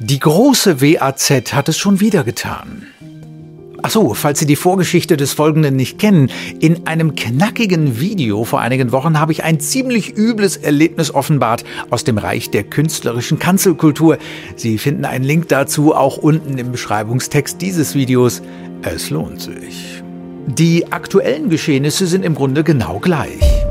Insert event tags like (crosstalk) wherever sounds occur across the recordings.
Die große WAZ hat es schon wieder getan. Achso, falls Sie die Vorgeschichte des Folgenden nicht kennen, in einem knackigen Video vor einigen Wochen habe ich ein ziemlich übles Erlebnis offenbart aus dem Reich der künstlerischen Kanzelkultur. Sie finden einen Link dazu auch unten im Beschreibungstext dieses Videos. Es lohnt sich. Die aktuellen Geschehnisse sind im Grunde genau gleich.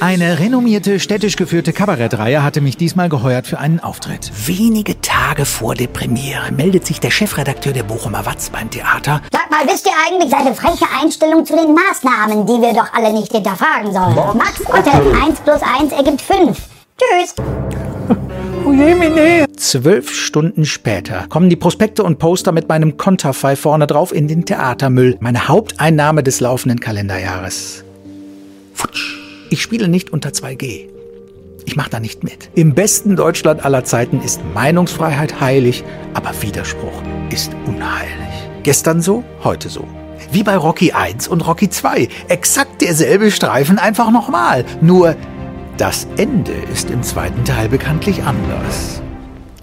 Eine renommierte städtisch geführte Kabarettreihe hatte mich diesmal geheuert für einen Auftritt. Wenige Tage vor der Premiere meldet sich der Chefredakteur der Bochumer Watz beim Theater. Sag mal, wisst ihr eigentlich seine freche Einstellung zu den Maßnahmen, die wir doch alle nicht hinterfragen sollen? Max Otte, 1 plus 1 ergibt 5. Tschüss. (laughs) Zwölf Stunden später kommen die Prospekte und Poster mit meinem Konterfei vorne drauf in den Theatermüll. Meine Haupteinnahme des laufenden Kalenderjahres. Futsch. Ich spiele nicht unter 2G. Ich mache da nicht mit. Im besten Deutschland aller Zeiten ist Meinungsfreiheit heilig, aber Widerspruch ist unheilig. Gestern so, heute so. Wie bei Rocky 1 und Rocky 2. Exakt derselbe Streifen, einfach nochmal. Nur das Ende ist im zweiten Teil bekanntlich anders.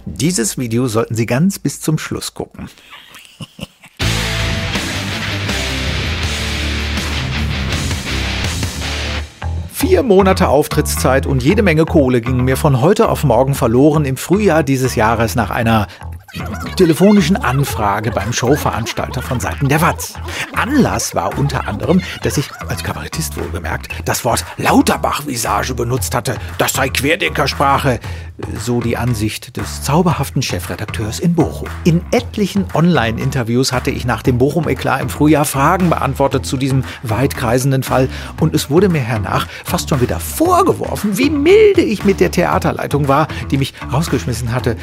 Dieses Video sollten Sie ganz bis zum Schluss gucken. (laughs) Vier Monate Auftrittszeit und jede Menge Kohle gingen mir von heute auf morgen verloren im Frühjahr dieses Jahres nach einer telefonischen Anfrage beim Showveranstalter von Seiten der Watz. Anlass war unter anderem, dass ich, als Kabarettist wohlgemerkt, das Wort Lauterbach-Visage benutzt hatte. Das sei Querdenkersprache. So die Ansicht des zauberhaften Chefredakteurs in Bochum. In etlichen Online-Interviews hatte ich nach dem Bochum-Eklat im Frühjahr Fragen beantwortet zu diesem weitkreisenden Fall und es wurde mir hernach fast schon wieder vorgeworfen, wie milde ich mit der Theaterleitung war, die mich rausgeschmissen hatte.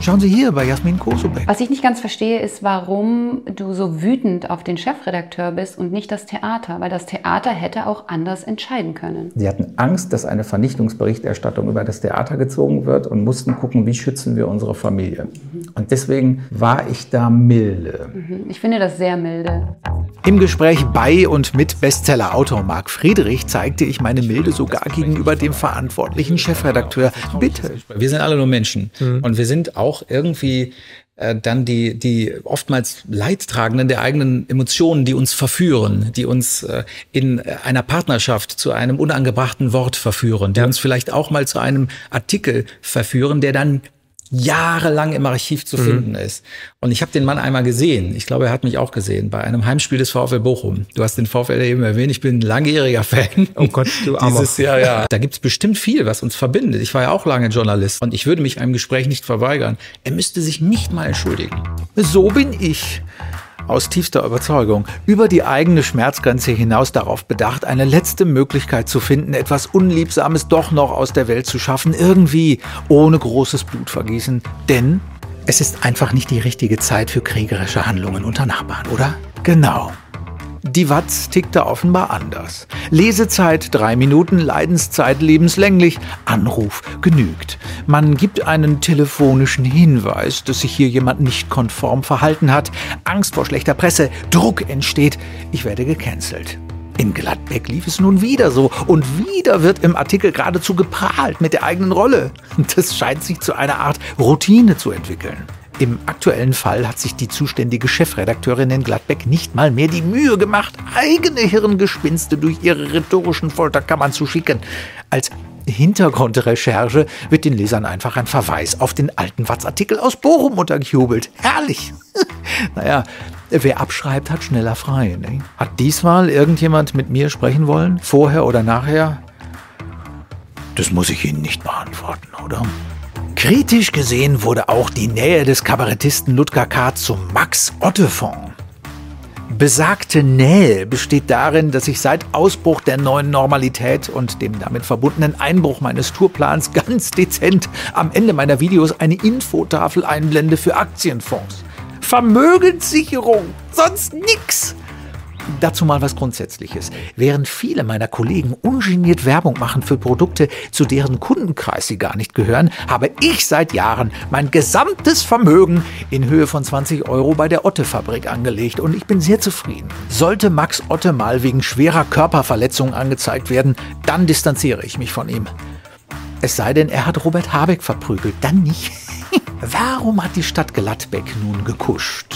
Schauen Sie hier bei Jasmin Kosobek. Was ich nicht ganz verstehe, ist, warum du so wütend auf den Chefredakteur bist und nicht das Theater, weil das Theater hätte auch anders entscheiden können. Sie hatten Angst, dass eine Vernichtungsberichterstattung über das Theater gezogen wird und mussten gucken, wie schützen wir unsere Familie. Und deswegen war ich da milde. Mhm. Ich finde das sehr milde. Im Gespräch bei und mit Bestseller-Autor Marc Friedrich zeigte ich meine Milde sogar gegenüber dem verantwortlichen Chefredakteur. Bitte. Wir sind alle nur Menschen und wir sind auch irgendwie äh, dann die, die oftmals Leidtragenden der eigenen Emotionen, die uns verführen, die uns äh, in einer Partnerschaft zu einem unangebrachten Wort verführen, die uns vielleicht auch mal zu einem Artikel verführen, der dann jahrelang im Archiv zu finden ist. Und ich habe den Mann einmal gesehen. Ich glaube, er hat mich auch gesehen bei einem Heimspiel des VfL Bochum. Du hast den VfL eben erwähnt. Ich bin ein langjähriger Fan. Oh Gott, du Armer. Dieses Jahr, ja. Da gibt's bestimmt viel, was uns verbindet. Ich war ja auch lange Journalist und ich würde mich einem Gespräch nicht verweigern. Er müsste sich nicht mal entschuldigen. So bin ich. Aus tiefster Überzeugung, über die eigene Schmerzgrenze hinaus darauf bedacht, eine letzte Möglichkeit zu finden, etwas Unliebsames doch noch aus der Welt zu schaffen, irgendwie, ohne großes Blutvergießen. Denn es ist einfach nicht die richtige Zeit für kriegerische Handlungen unter Nachbarn, oder? Genau. Die Watz tickte offenbar anders. Lesezeit drei Minuten, Leidenszeit lebenslänglich, Anruf genügt. Man gibt einen telefonischen Hinweis, dass sich hier jemand nicht konform verhalten hat, Angst vor schlechter Presse, Druck entsteht, ich werde gecancelt. In Gladbeck lief es nun wieder so und wieder wird im Artikel geradezu geprahlt mit der eigenen Rolle. Das scheint sich zu einer Art Routine zu entwickeln. Im aktuellen Fall hat sich die zuständige Chefredakteurin in Gladbeck nicht mal mehr die Mühe gemacht, eigene Hirngespinste durch ihre rhetorischen Folterkammern zu schicken. Als Hintergrundrecherche wird den Lesern einfach ein Verweis auf den alten Watz-Artikel aus Bochum untergejubelt. Herrlich! (laughs) naja, wer abschreibt, hat schneller frei. Ne? Hat diesmal irgendjemand mit mir sprechen wollen? Vorher oder nachher? Das muss ich Ihnen nicht beantworten, oder? Kritisch gesehen wurde auch die Nähe des Kabarettisten Ludger K. zum Max-Otte-Fonds. Besagte Nähe besteht darin, dass ich seit Ausbruch der neuen Normalität und dem damit verbundenen Einbruch meines Tourplans (laughs) ganz dezent am Ende meiner Videos eine Infotafel einblende für Aktienfonds. Vermögenssicherung, sonst nix. Dazu mal was Grundsätzliches. Während viele meiner Kollegen ungeniert Werbung machen für Produkte, zu deren Kundenkreis sie gar nicht gehören, habe ich seit Jahren mein gesamtes Vermögen in Höhe von 20 Euro bei der Otte-Fabrik angelegt und ich bin sehr zufrieden. Sollte Max Otte mal wegen schwerer Körperverletzungen angezeigt werden, dann distanziere ich mich von ihm. Es sei denn, er hat Robert Habeck verprügelt, dann nicht. (laughs) Warum hat die Stadt Gladbeck nun gekuscht?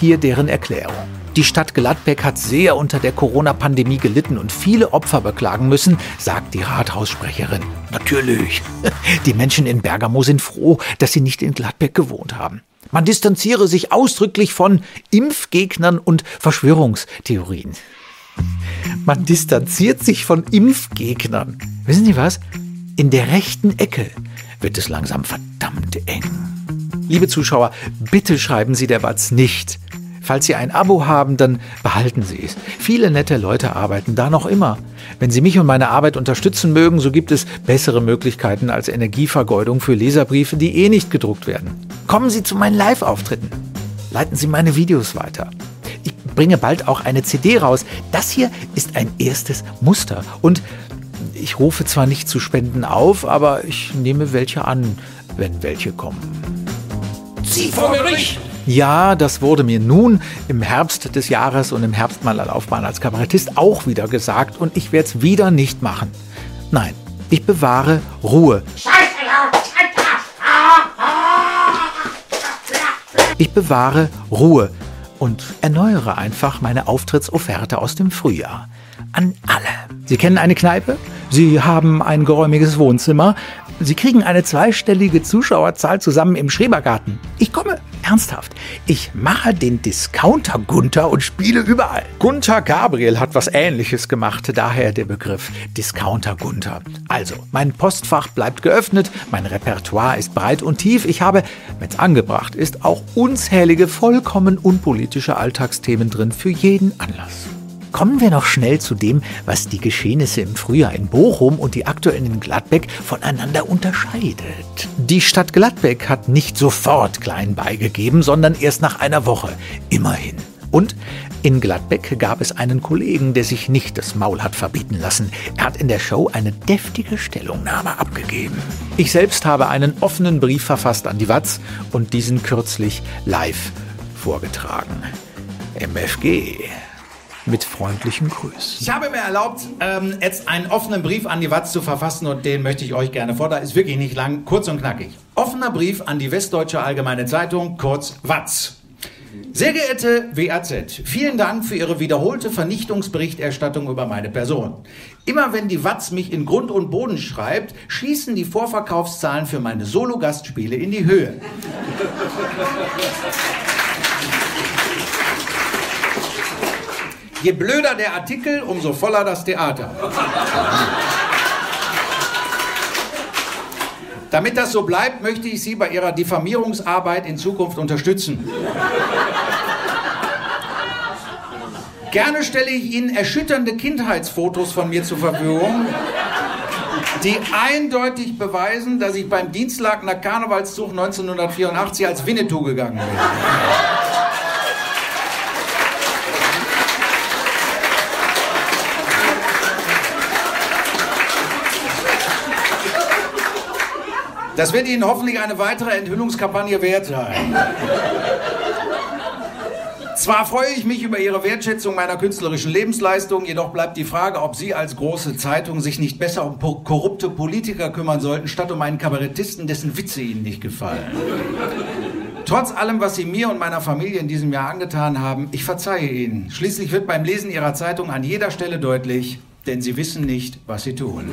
Hier deren Erklärung. Die Stadt Gladbeck hat sehr unter der Corona-Pandemie gelitten und viele Opfer beklagen müssen, sagt die Rathaussprecherin. Natürlich. (laughs) Die Menschen in Bergamo sind froh, dass sie nicht in Gladbeck gewohnt haben. Man distanziere sich ausdrücklich von Impfgegnern und Verschwörungstheorien. Man distanziert sich von Impfgegnern. Wissen Sie was? In der rechten Ecke wird es langsam verdammt eng. Liebe Zuschauer, bitte schreiben Sie der Watz nicht. Falls Sie ein Abo haben, dann behalten Sie es. Viele nette Leute arbeiten da noch immer. Wenn Sie mich und meine Arbeit unterstützen mögen, so gibt es bessere Möglichkeiten als Energievergeudung für Leserbriefe, die eh nicht gedruckt werden. Kommen Sie zu meinen Live-Auftritten. Leiten Sie meine Videos weiter. Ich bringe bald auch eine CD raus. Das hier ist ein erstes Muster. Und ich rufe zwar nicht zu Spenden auf, aber ich nehme welche an, wenn welche kommen. Sie vor Gericht! Ja, das wurde mir nun im Herbst des Jahres und im Herbst meiner Laufbahn als Kabarettist auch wieder gesagt und ich werde es wieder nicht machen. Nein, ich bewahre Ruhe. Ich bewahre Ruhe und erneuere einfach meine Auftrittsofferte aus dem Frühjahr. An alle. Sie kennen eine Kneipe? Sie haben ein geräumiges Wohnzimmer? Sie kriegen eine zweistellige Zuschauerzahl zusammen im Schrebergarten. Ich komme. Ernsthaft. Ich mache den Discounter Gunther und spiele überall. Gunther Gabriel hat was ähnliches gemacht, daher der Begriff Discounter Gunther. Also, mein Postfach bleibt geöffnet, mein Repertoire ist breit und tief. Ich habe, wenn's angebracht ist, auch unzählige vollkommen unpolitische Alltagsthemen drin für jeden Anlass. Kommen wir noch schnell zu dem, was die Geschehnisse im Frühjahr in Bochum und die aktuellen in Gladbeck voneinander unterscheidet. Die Stadt Gladbeck hat nicht sofort klein beigegeben, sondern erst nach einer Woche. Immerhin. Und in Gladbeck gab es einen Kollegen, der sich nicht das Maul hat verbieten lassen. Er hat in der Show eine deftige Stellungnahme abgegeben. Ich selbst habe einen offenen Brief verfasst an die Watz und diesen kürzlich live vorgetragen. MFG mit freundlichen Grüßen. Ich habe mir erlaubt, ähm, jetzt einen offenen Brief an die Watz zu verfassen und den möchte ich euch gerne fordern. Ist wirklich nicht lang, kurz und knackig. Offener Brief an die Westdeutsche Allgemeine Zeitung, kurz Watz. Sehr geehrte WAZ, vielen Dank für Ihre wiederholte Vernichtungsberichterstattung über meine Person. Immer wenn die Watz mich in Grund und Boden schreibt, schießen die Vorverkaufszahlen für meine Solo-Gastspiele in die Höhe. Je blöder der Artikel, umso voller das Theater. Damit das so bleibt, möchte ich Sie bei Ihrer Diffamierungsarbeit in Zukunft unterstützen. Gerne stelle ich Ihnen erschütternde Kindheitsfotos von mir zur Verfügung, die eindeutig beweisen, dass ich beim Dienstlagener Karnevalszug 1984 als Winnetou gegangen bin. Das wird Ihnen hoffentlich eine weitere Enthüllungskampagne wert sein. Zwar freue ich mich über Ihre Wertschätzung meiner künstlerischen Lebensleistung, jedoch bleibt die Frage, ob Sie als große Zeitung sich nicht besser um korrupte Politiker kümmern sollten, statt um einen Kabarettisten, dessen Witze Ihnen nicht gefallen. Trotz allem, was Sie mir und meiner Familie in diesem Jahr angetan haben, ich verzeihe Ihnen. Schließlich wird beim Lesen Ihrer Zeitung an jeder Stelle deutlich, denn Sie wissen nicht, was Sie tun.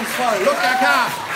Look at her.